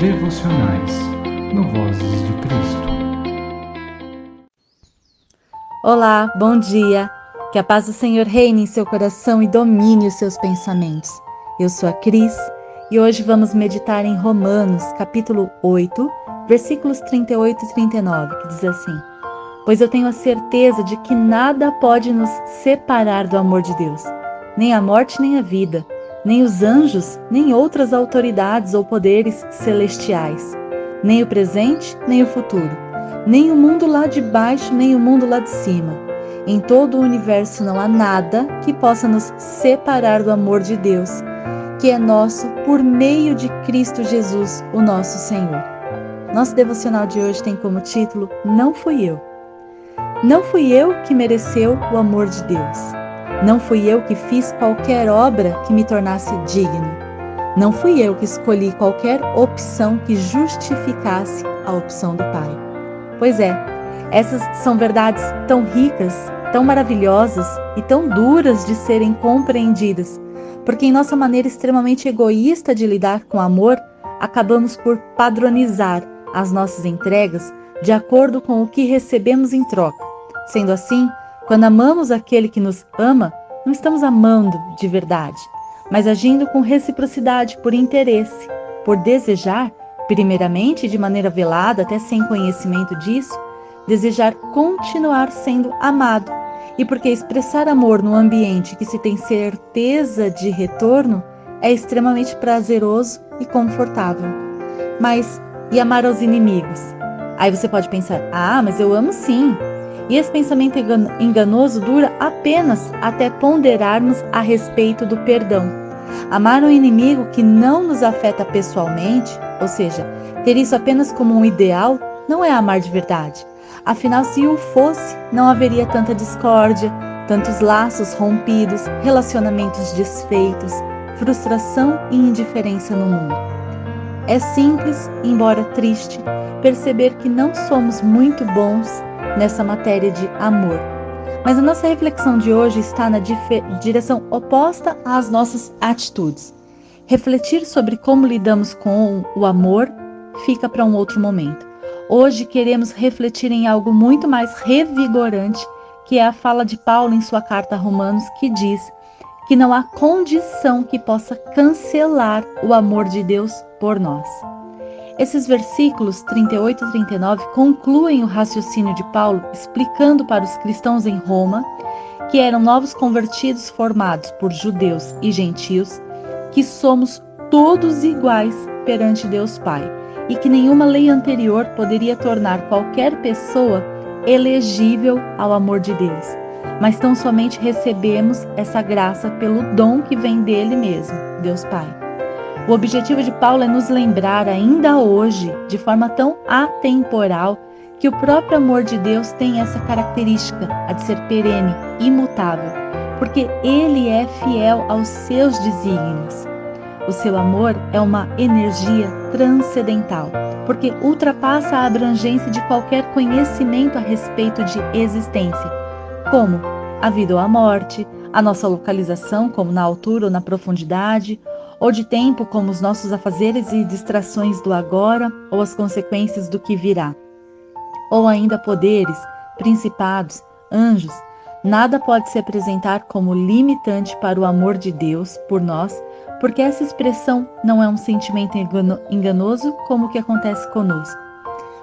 devocionais no Vozes de Cristo. Olá, bom dia. Que a paz do Senhor reine em seu coração e domine os seus pensamentos. Eu sou a Cris e hoje vamos meditar em Romanos, capítulo 8, versículos 38 e 39, que diz assim: Pois eu tenho a certeza de que nada pode nos separar do amor de Deus, nem a morte nem a vida nem os anjos, nem outras autoridades ou poderes celestiais, nem o presente, nem o futuro, nem o mundo lá de baixo, nem o mundo lá de cima. Em todo o universo não há nada que possa nos separar do amor de Deus, que é nosso por meio de Cristo Jesus, o nosso Senhor. Nosso devocional de hoje tem como título Não fui eu. Não fui eu que mereceu o amor de Deus. Não fui eu que fiz qualquer obra que me tornasse digno. Não fui eu que escolhi qualquer opção que justificasse a opção do Pai. Pois é, essas são verdades tão ricas, tão maravilhosas e tão duras de serem compreendidas, porque em nossa maneira extremamente egoísta de lidar com amor, acabamos por padronizar as nossas entregas de acordo com o que recebemos em troca. Sendo assim, quando amamos aquele que nos ama, não estamos amando de verdade, mas agindo com reciprocidade, por interesse, por desejar, primeiramente de maneira velada, até sem conhecimento disso, desejar continuar sendo amado. E porque expressar amor no ambiente que se tem certeza de retorno é extremamente prazeroso e confortável. Mas e amar aos inimigos? Aí você pode pensar: ah, mas eu amo sim, e esse pensamento enganoso dura apenas até ponderarmos a respeito do perdão. Amar um inimigo que não nos afeta pessoalmente, ou seja, ter isso apenas como um ideal, não é amar de verdade. Afinal, se o fosse, não haveria tanta discórdia, tantos laços rompidos, relacionamentos desfeitos, frustração e indiferença no mundo. É simples, embora triste, perceber que não somos muito bons nessa matéria de amor. Mas a nossa reflexão de hoje está na direção oposta às nossas atitudes. Refletir sobre como lidamos com o amor fica para um outro momento. Hoje queremos refletir em algo muito mais revigorante, que é a fala de Paulo em sua carta a Romanos, que diz que não há condição que possa cancelar o amor de Deus por nós. Esses versículos 38 e 39 concluem o raciocínio de Paulo explicando para os cristãos em Roma, que eram novos convertidos formados por judeus e gentios, que somos todos iguais perante Deus Pai e que nenhuma lei anterior poderia tornar qualquer pessoa elegível ao amor de Deus, mas tão somente recebemos essa graça pelo dom que vem dele mesmo, Deus Pai. O objetivo de Paulo é nos lembrar ainda hoje, de forma tão atemporal, que o próprio amor de Deus tem essa característica, a de ser perene, imutável, porque ele é fiel aos seus desígnios. O seu amor é uma energia transcendental, porque ultrapassa a abrangência de qualquer conhecimento a respeito de existência, como a vida ou a morte, a nossa localização, como na altura ou na profundidade, ou de tempo como os nossos afazeres e distrações do agora ou as consequências do que virá. Ou ainda poderes, principados, anjos, nada pode se apresentar como limitante para o amor de Deus por nós, porque essa expressão não é um sentimento enganoso como o que acontece conosco,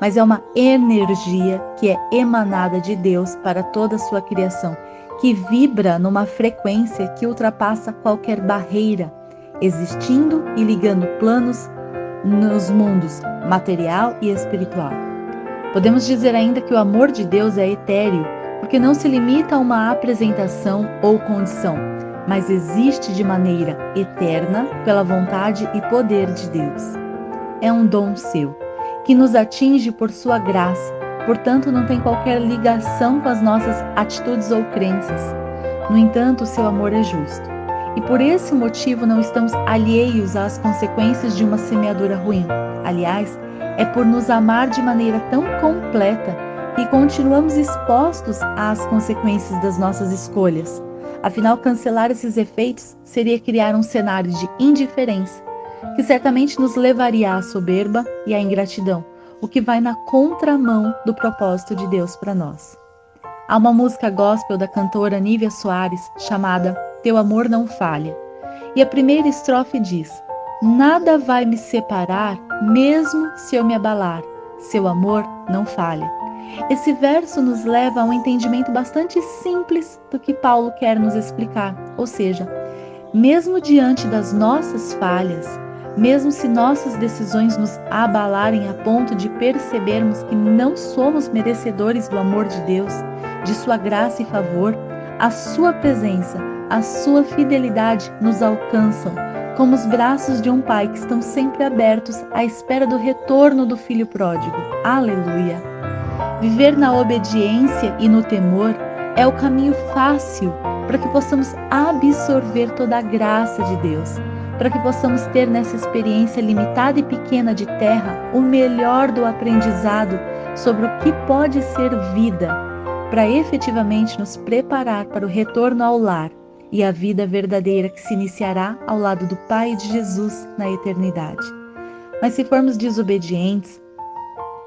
mas é uma energia que é emanada de Deus para toda a sua criação, que vibra numa frequência que ultrapassa qualquer barreira existindo e ligando planos nos mundos material e espiritual. Podemos dizer ainda que o amor de Deus é etéreo, porque não se limita a uma apresentação ou condição, mas existe de maneira eterna pela vontade e poder de Deus. É um dom seu, que nos atinge por sua graça, portanto não tem qualquer ligação com as nossas atitudes ou crenças. No entanto, seu amor é justo e por esse motivo não estamos alheios às consequências de uma semeadura ruim. Aliás, é por nos amar de maneira tão completa que continuamos expostos às consequências das nossas escolhas. Afinal, cancelar esses efeitos seria criar um cenário de indiferença, que certamente nos levaria à soberba e à ingratidão, o que vai na contramão do propósito de Deus para nós. Há uma música gospel da cantora Nívia Soares chamada Teu Amor Não Falha. E a primeira estrofe diz: Nada vai me separar, mesmo se eu me abalar. Seu amor não falha. Esse verso nos leva a um entendimento bastante simples do que Paulo quer nos explicar, ou seja, mesmo diante das nossas falhas, mesmo se nossas decisões nos abalarem a ponto de percebermos que não somos merecedores do amor de Deus, de Sua graça e favor, a Sua presença, a Sua fidelidade nos alcançam, como os braços de um pai que estão sempre abertos à espera do retorno do filho pródigo. Aleluia! Viver na obediência e no temor é o caminho fácil para que possamos absorver toda a graça de Deus, para que possamos ter nessa experiência limitada e pequena de terra o melhor do aprendizado sobre o que pode ser vida, para efetivamente nos preparar para o retorno ao lar e a vida verdadeira que se iniciará ao lado do Pai de Jesus na eternidade. Mas se formos desobedientes,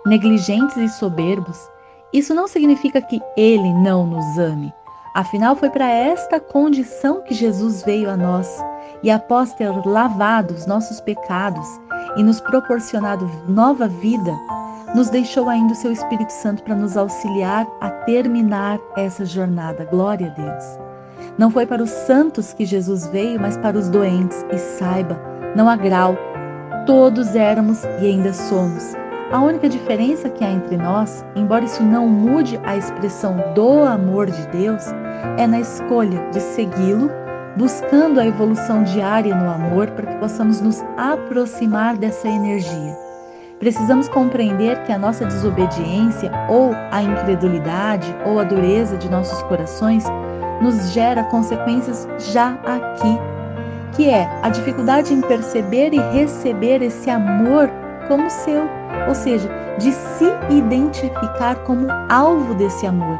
negligentes e soberbos, isso não significa que Ele não nos ame. Afinal, foi para esta condição que Jesus veio a nós, e após ter lavado os nossos pecados e nos proporcionado nova vida, nos deixou ainda o seu Espírito Santo para nos auxiliar a terminar essa jornada. Glória a Deus. Não foi para os santos que Jesus veio, mas para os doentes. E saiba, não há grau. Todos éramos e ainda somos. A única diferença que há entre nós, embora isso não mude a expressão do amor de Deus, é na escolha de segui-lo, buscando a evolução diária no amor para que possamos nos aproximar dessa energia. Precisamos compreender que a nossa desobediência, ou a incredulidade, ou a dureza de nossos corações nos gera consequências já aqui, que é a dificuldade em perceber e receber esse amor como seu, ou seja, de se identificar como alvo desse amor.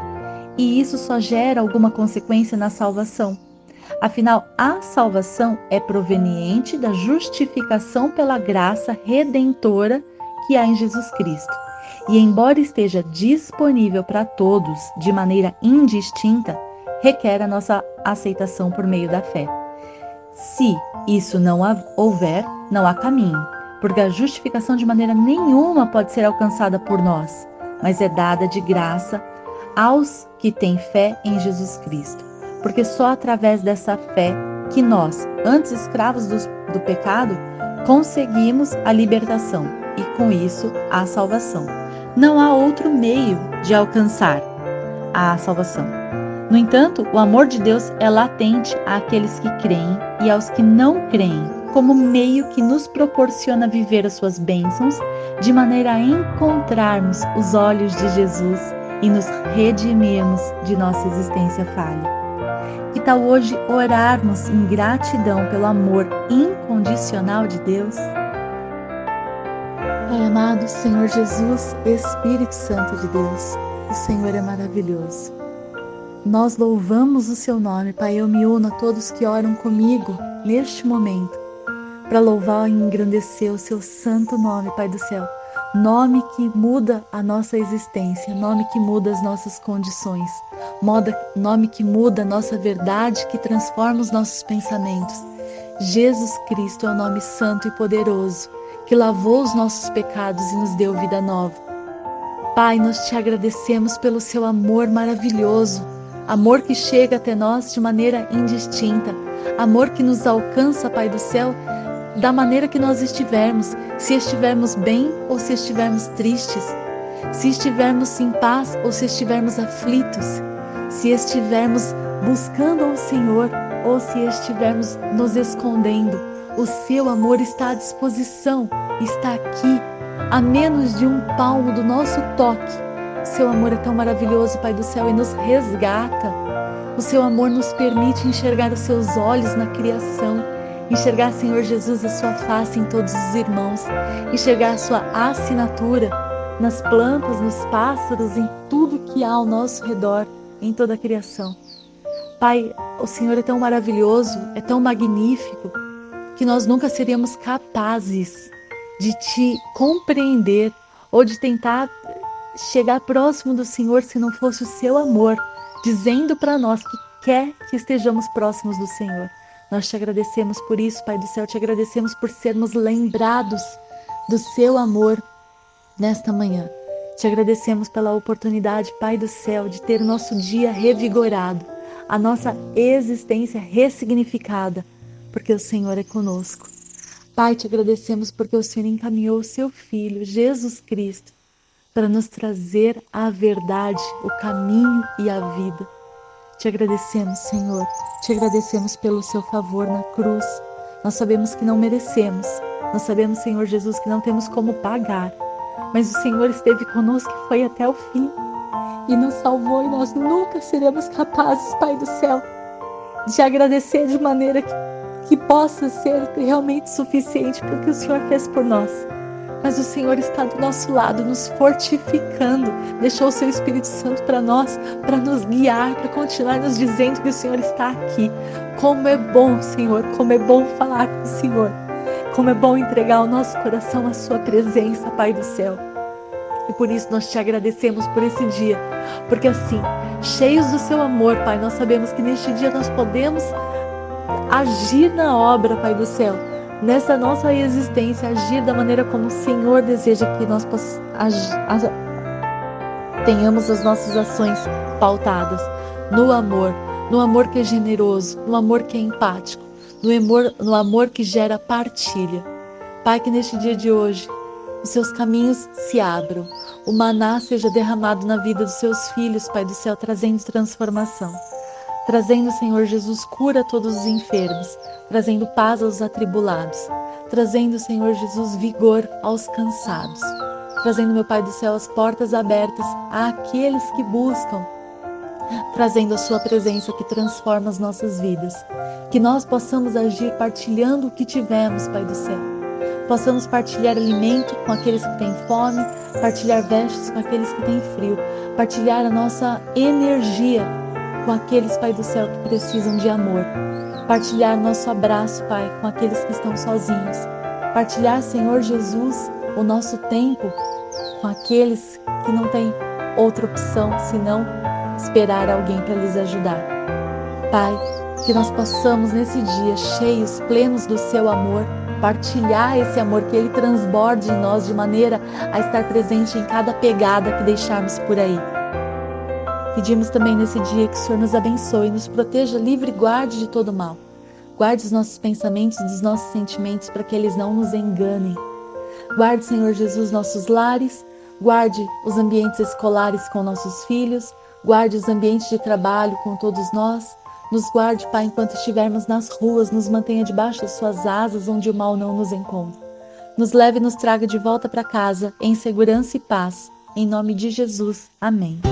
E isso só gera alguma consequência na salvação. Afinal, a salvação é proveniente da justificação pela graça redentora que há em Jesus Cristo. E embora esteja disponível para todos de maneira indistinta, requer a nossa aceitação por meio da fé. Se isso não houver, não há caminho, porque a justificação de maneira nenhuma pode ser alcançada por nós, mas é dada de graça aos que têm fé em Jesus Cristo. Porque só através dessa fé que nós, antes escravos do, do pecado, conseguimos a libertação e com isso a salvação. Não há outro meio de alcançar a salvação. No entanto, o amor de Deus é latente àqueles que creem e aos que não creem, como meio que nos proporciona viver as suas bênçãos, de maneira a encontrarmos os olhos de Jesus e nos redimirmos de nossa existência falha. Que tal hoje orarmos em gratidão pelo amor incondicional de Deus? Pai amado, Senhor Jesus, Espírito Santo de Deus, o Senhor é maravilhoso. Nós louvamos o seu nome, Pai. Eu me uno a todos que oram comigo neste momento para louvar e engrandecer o seu santo nome, Pai do céu. Nome que muda a nossa existência, nome que muda as nossas condições, moda, nome que muda a nossa verdade, que transforma os nossos pensamentos. Jesus Cristo é o nome santo e poderoso, que lavou os nossos pecados e nos deu vida nova. Pai, nós te agradecemos pelo seu amor maravilhoso amor que chega até nós de maneira indistinta, amor que nos alcança, Pai do céu, da maneira que nós estivermos, se estivermos bem ou se estivermos tristes, se estivermos em paz ou se estivermos aflitos, se estivermos buscando ao Senhor ou se estivermos nos escondendo. O seu amor está à disposição, está aqui, a menos de um palmo do nosso toque seu amor é tão maravilhoso, Pai do céu, e nos resgata. O seu amor nos permite enxergar os seus olhos na criação, enxergar, Senhor Jesus, a sua face em todos os irmãos, enxergar a sua assinatura nas plantas, nos pássaros, em tudo que há ao nosso redor, em toda a criação. Pai, o Senhor é tão maravilhoso, é tão magnífico, que nós nunca seríamos capazes de te compreender ou de tentar chegar próximo do Senhor se não fosse o seu amor, dizendo para nós que quer que estejamos próximos do Senhor. Nós te agradecemos por isso, Pai do céu, te agradecemos por sermos lembrados do seu amor nesta manhã. Te agradecemos pela oportunidade, Pai do céu, de ter o nosso dia revigorado, a nossa existência ressignificada, porque o Senhor é conosco. Pai, te agradecemos porque o Senhor encaminhou o seu Filho, Jesus Cristo, para nos trazer a verdade, o caminho e a vida. Te agradecemos, Senhor, te agradecemos pelo seu favor na cruz. Nós sabemos que não merecemos, nós sabemos, Senhor Jesus, que não temos como pagar, mas o Senhor esteve conosco e foi até o fim. E nos salvou, e nós nunca seremos capazes, Pai do céu, de agradecer de maneira que, que possa ser realmente suficiente pelo que o Senhor fez por nós mas o Senhor está do nosso lado, nos fortificando, deixou o seu Espírito Santo para nós, para nos guiar, para continuar nos dizendo que o Senhor está aqui. Como é bom, Senhor, como é bom falar com o Senhor, como é bom entregar o nosso coração à Sua presença, Pai do céu. E por isso nós te agradecemos por esse dia, porque assim, cheios do seu amor, Pai, nós sabemos que neste dia nós podemos agir na obra, Pai do céu nessa nossa existência, agir da maneira como o Senhor deseja que nós tenhamos as nossas ações pautadas no amor, no amor que é generoso, no amor que é empático, no amor, no amor que gera partilha. Pai, que neste dia de hoje os seus caminhos se abram, o maná seja derramado na vida dos seus filhos, Pai do céu, trazendo transformação. Trazendo, Senhor Jesus, cura a todos os enfermos, trazendo paz aos atribulados, trazendo, Senhor Jesus, vigor aos cansados, trazendo, meu Pai do céu, as portas abertas àqueles que buscam, trazendo a Sua presença que transforma as nossas vidas. Que nós possamos agir partilhando o que tivemos, Pai do céu. Possamos partilhar alimento com aqueles que têm fome, partilhar vestes com aqueles que têm frio, partilhar a nossa energia com aqueles, Pai do céu, que precisam de amor. Partilhar nosso abraço, Pai, com aqueles que estão sozinhos. Partilhar, Senhor Jesus, o nosso tempo com aqueles que não têm outra opção senão esperar alguém para lhes ajudar. Pai, que nós possamos nesse dia, cheios, plenos do seu amor, partilhar esse amor, que ele transborde em nós de maneira a estar presente em cada pegada que deixarmos por aí. Pedimos também nesse dia que o Senhor nos abençoe, nos proteja, livre e guarde de todo mal. Guarde os nossos pensamentos e os nossos sentimentos para que eles não nos enganem. Guarde, Senhor Jesus, nossos lares, guarde os ambientes escolares com nossos filhos, guarde os ambientes de trabalho com todos nós. Nos guarde, Pai, enquanto estivermos nas ruas, nos mantenha debaixo das suas asas, onde o mal não nos encontra. Nos leve e nos traga de volta para casa, em segurança e paz. Em nome de Jesus. Amém.